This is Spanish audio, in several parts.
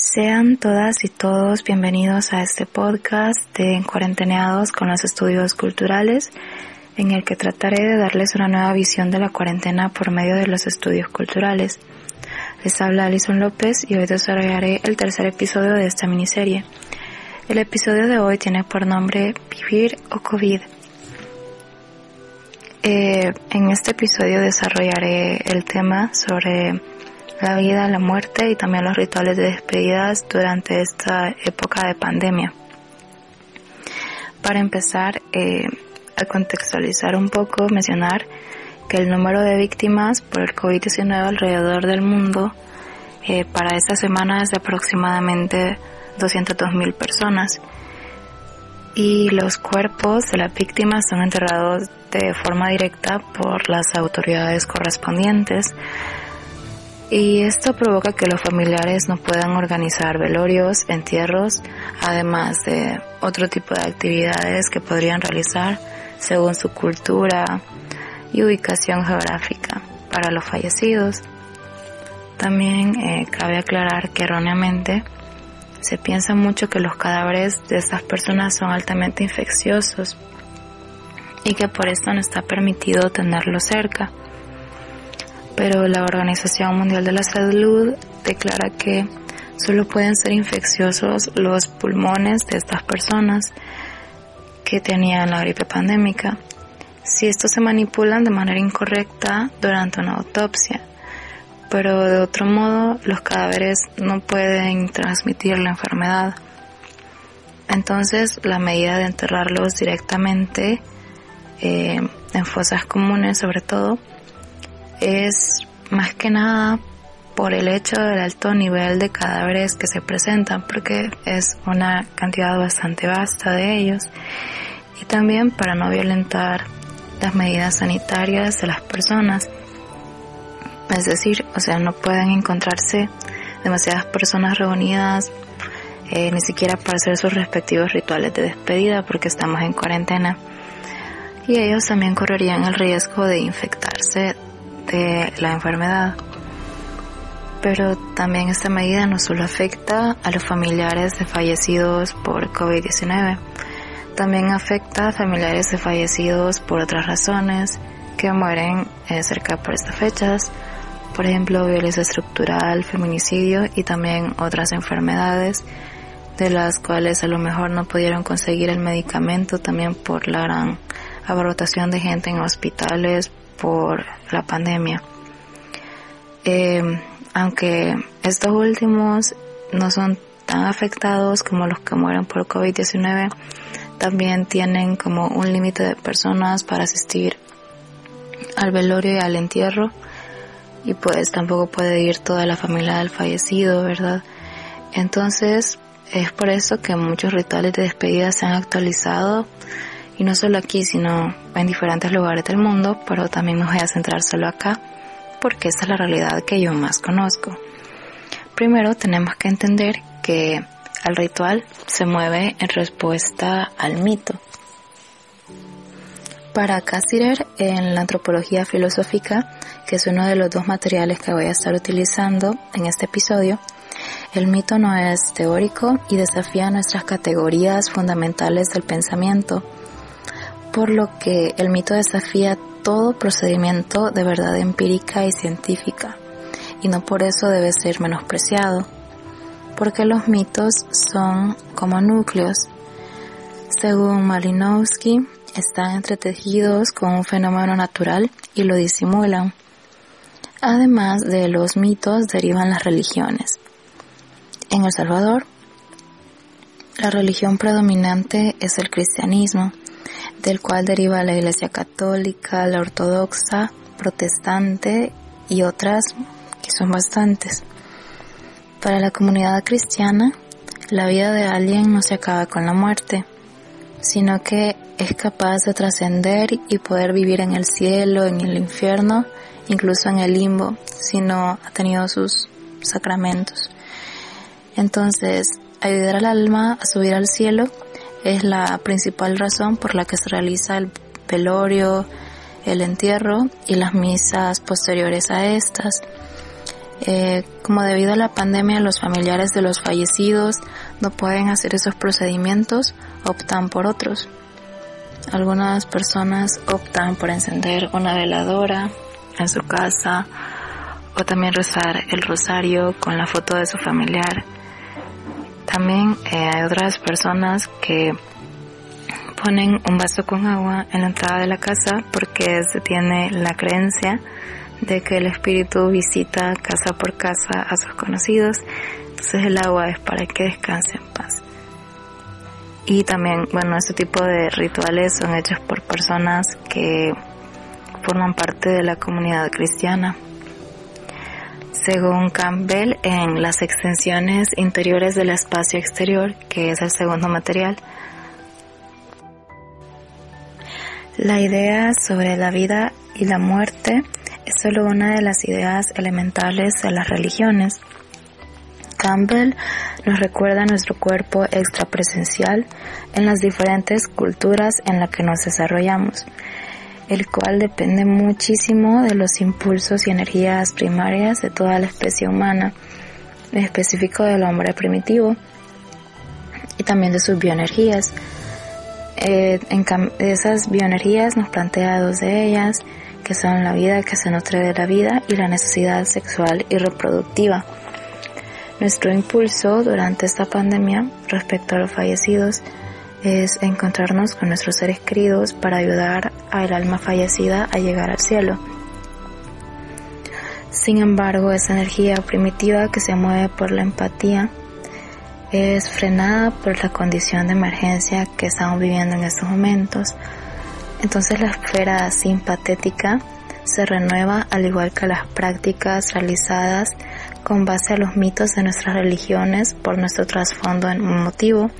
Sean todas y todos bienvenidos a este podcast de Cuarenteneados con los Estudios Culturales, en el que trataré de darles una nueva visión de la cuarentena por medio de los estudios culturales. Les habla Alison López y hoy desarrollaré el tercer episodio de esta miniserie. El episodio de hoy tiene por nombre Vivir o COVID. Eh, en este episodio desarrollaré el tema sobre la vida, la muerte y también los rituales de despedidas durante esta época de pandemia. Para empezar, eh, a contextualizar un poco, mencionar que el número de víctimas por el COVID-19 alrededor del mundo eh, para esta semana es de aproximadamente 202.000 personas y los cuerpos de las víctimas son enterrados de forma directa por las autoridades correspondientes y esto provoca que los familiares no puedan organizar velorios, entierros, además de otro tipo de actividades que podrían realizar según su cultura y ubicación geográfica para los fallecidos. También eh, cabe aclarar que erróneamente se piensa mucho que los cadáveres de estas personas son altamente infecciosos y que por esto no está permitido tenerlos cerca pero la Organización Mundial de la Salud declara que solo pueden ser infecciosos los pulmones de estas personas que tenían la gripe pandémica si estos se manipulan de manera incorrecta durante una autopsia. Pero de otro modo, los cadáveres no pueden transmitir la enfermedad. Entonces, la medida de enterrarlos directamente eh, en fosas comunes, sobre todo, es más que nada por el hecho del alto nivel de cadáveres que se presentan, porque es una cantidad bastante vasta de ellos, y también para no violentar las medidas sanitarias de las personas. Es decir, o sea, no pueden encontrarse demasiadas personas reunidas, eh, ni siquiera para hacer sus respectivos rituales de despedida, porque estamos en cuarentena. Y ellos también correrían el riesgo de infectarse de la enfermedad. Pero también esta medida no solo afecta a los familiares de fallecidos por COVID-19, también afecta a familiares de fallecidos por otras razones que mueren eh, cerca por estas fechas, por ejemplo violencia estructural, feminicidio y también otras enfermedades de las cuales a lo mejor no pudieron conseguir el medicamento también por la gran abarrotación de gente en hospitales por la pandemia. Eh, aunque estos últimos no son tan afectados como los que mueren por COVID-19, también tienen como un límite de personas para asistir al velorio y al entierro y pues tampoco puede ir toda la familia del fallecido, ¿verdad? Entonces es por eso que muchos rituales de despedida se han actualizado y no solo aquí, sino en diferentes lugares del mundo, pero también me voy a centrar solo acá, porque esta es la realidad que yo más conozco. Primero tenemos que entender que el ritual se mueve en respuesta al mito. Para Cassirer, en la antropología filosófica, que es uno de los dos materiales que voy a estar utilizando en este episodio, el mito no es teórico y desafía nuestras categorías fundamentales del pensamiento, por lo que el mito desafía todo procedimiento de verdad empírica y científica, y no por eso debe ser menospreciado, porque los mitos son como núcleos. Según Malinowski, están entretejidos con un fenómeno natural y lo disimulan. Además de los mitos derivan las religiones. En El Salvador, la religión predominante es el cristianismo, del cual deriva la Iglesia Católica, la Ortodoxa, Protestante y otras y son bastantes. Para la comunidad cristiana, la vida de alguien no se acaba con la muerte, sino que es capaz de trascender y poder vivir en el cielo, en el infierno, incluso en el limbo, si no ha tenido sus sacramentos. Entonces, ayudar al alma a subir al cielo es la principal razón por la que se realiza el velorio, el entierro y las misas posteriores a estas. Eh, como debido a la pandemia los familiares de los fallecidos no pueden hacer esos procedimientos, optan por otros. Algunas personas optan por encender una veladora en su casa o también rezar el rosario con la foto de su familiar. También eh, hay otras personas que ponen un vaso con agua en la entrada de la casa porque se tiene la creencia de que el espíritu visita casa por casa a sus conocidos, entonces el agua es para que descanse en paz. Y también, bueno, este tipo de rituales son hechos por personas que forman parte de la comunidad cristiana. Según Campbell, en las extensiones interiores del espacio exterior, que es el segundo material, la idea sobre la vida y la muerte es solo una de las ideas elementales de las religiones. Campbell nos recuerda nuestro cuerpo extrapresencial en las diferentes culturas en las que nos desarrollamos, el cual depende muchísimo de los impulsos y energías primarias de toda la especie humana, en específico del hombre primitivo, y también de sus bioenergías. Eh, en esas bioenergías nos plantea dos de ellas, que son la vida que se nutre de la vida y la necesidad sexual y reproductiva. Nuestro impulso durante esta pandemia respecto a los fallecidos es encontrarnos con nuestros seres queridos para ayudar al alma fallecida a llegar al cielo. Sin embargo, esa energía primitiva que se mueve por la empatía es frenada por la condición de emergencia que estamos viviendo en estos momentos, entonces la esfera simpatética se renueva al igual que las prácticas realizadas con base a los mitos de nuestras religiones por nuestro trasfondo emotivo.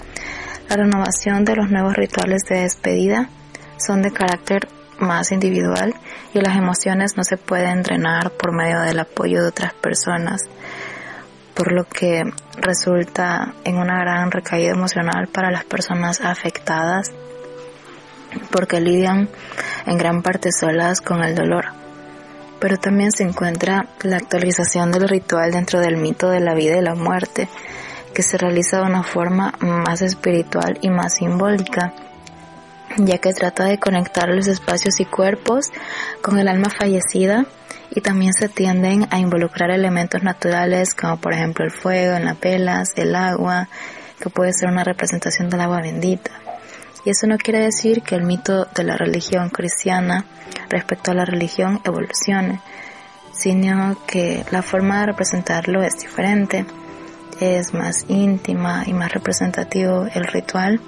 La renovación de los nuevos rituales de despedida son de carácter más individual y las emociones no se pueden drenar por medio del apoyo de otras personas, por lo que resulta en una gran recaída emocional para las personas afectadas porque lidian en gran parte solas con el dolor. Pero también se encuentra la actualización del ritual dentro del mito de la vida y la muerte, que se realiza de una forma más espiritual y más simbólica, ya que trata de conectar los espacios y cuerpos con el alma fallecida y también se tienden a involucrar elementos naturales como por ejemplo el fuego en las velas, el agua, que puede ser una representación del agua bendita. Y eso no quiere decir que el mito de la religión cristiana respecto a la religión evolucione, sino que la forma de representarlo es diferente, es más íntima y más representativo el ritual,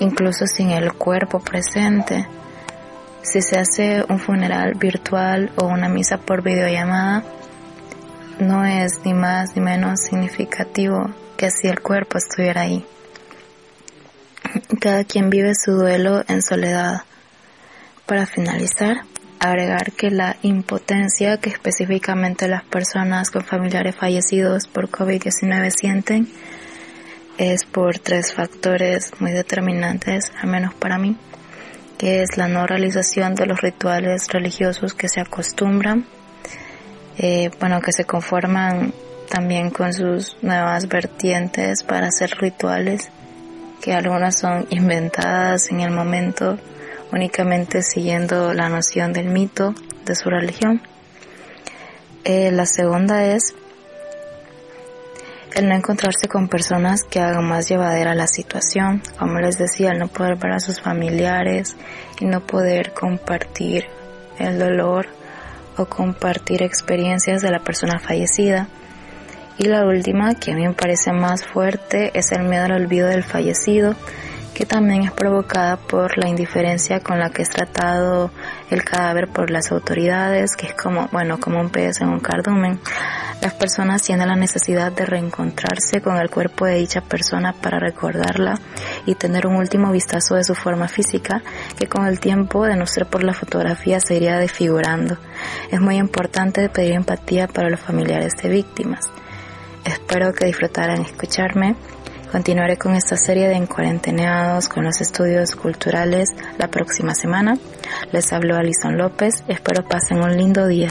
incluso sin el cuerpo presente. Si se hace un funeral virtual o una misa por videollamada, no es ni más ni menos significativo que si el cuerpo estuviera ahí. Cada quien vive su duelo en soledad. Para finalizar, agregar que la impotencia que específicamente las personas con familiares fallecidos por COVID-19 sienten es por tres factores muy determinantes, al menos para mí, que es la no realización de los rituales religiosos que se acostumbran, eh, bueno, que se conforman también con sus nuevas vertientes para hacer rituales que algunas son inventadas en el momento únicamente siguiendo la noción del mito de su religión. Eh, la segunda es el no encontrarse con personas que hagan más llevadera la situación, como les decía, el no poder ver a sus familiares y no poder compartir el dolor o compartir experiencias de la persona fallecida. Y la última, que a mí me parece más fuerte, es el miedo al olvido del fallecido que también es provocada por la indiferencia con la que es tratado el cadáver por las autoridades, que es como, bueno, como un pez en un cardumen. Las personas tienen la necesidad de reencontrarse con el cuerpo de dicha persona para recordarla y tener un último vistazo de su forma física, que con el tiempo, de no ser por la fotografía, se iría desfigurando. Es muy importante pedir empatía para los familiares de víctimas. Espero que disfrutaran escucharme Continuaré con esta serie de encuarenteneados con los estudios culturales la próxima semana. Les habló Alison López. Espero pasen un lindo día.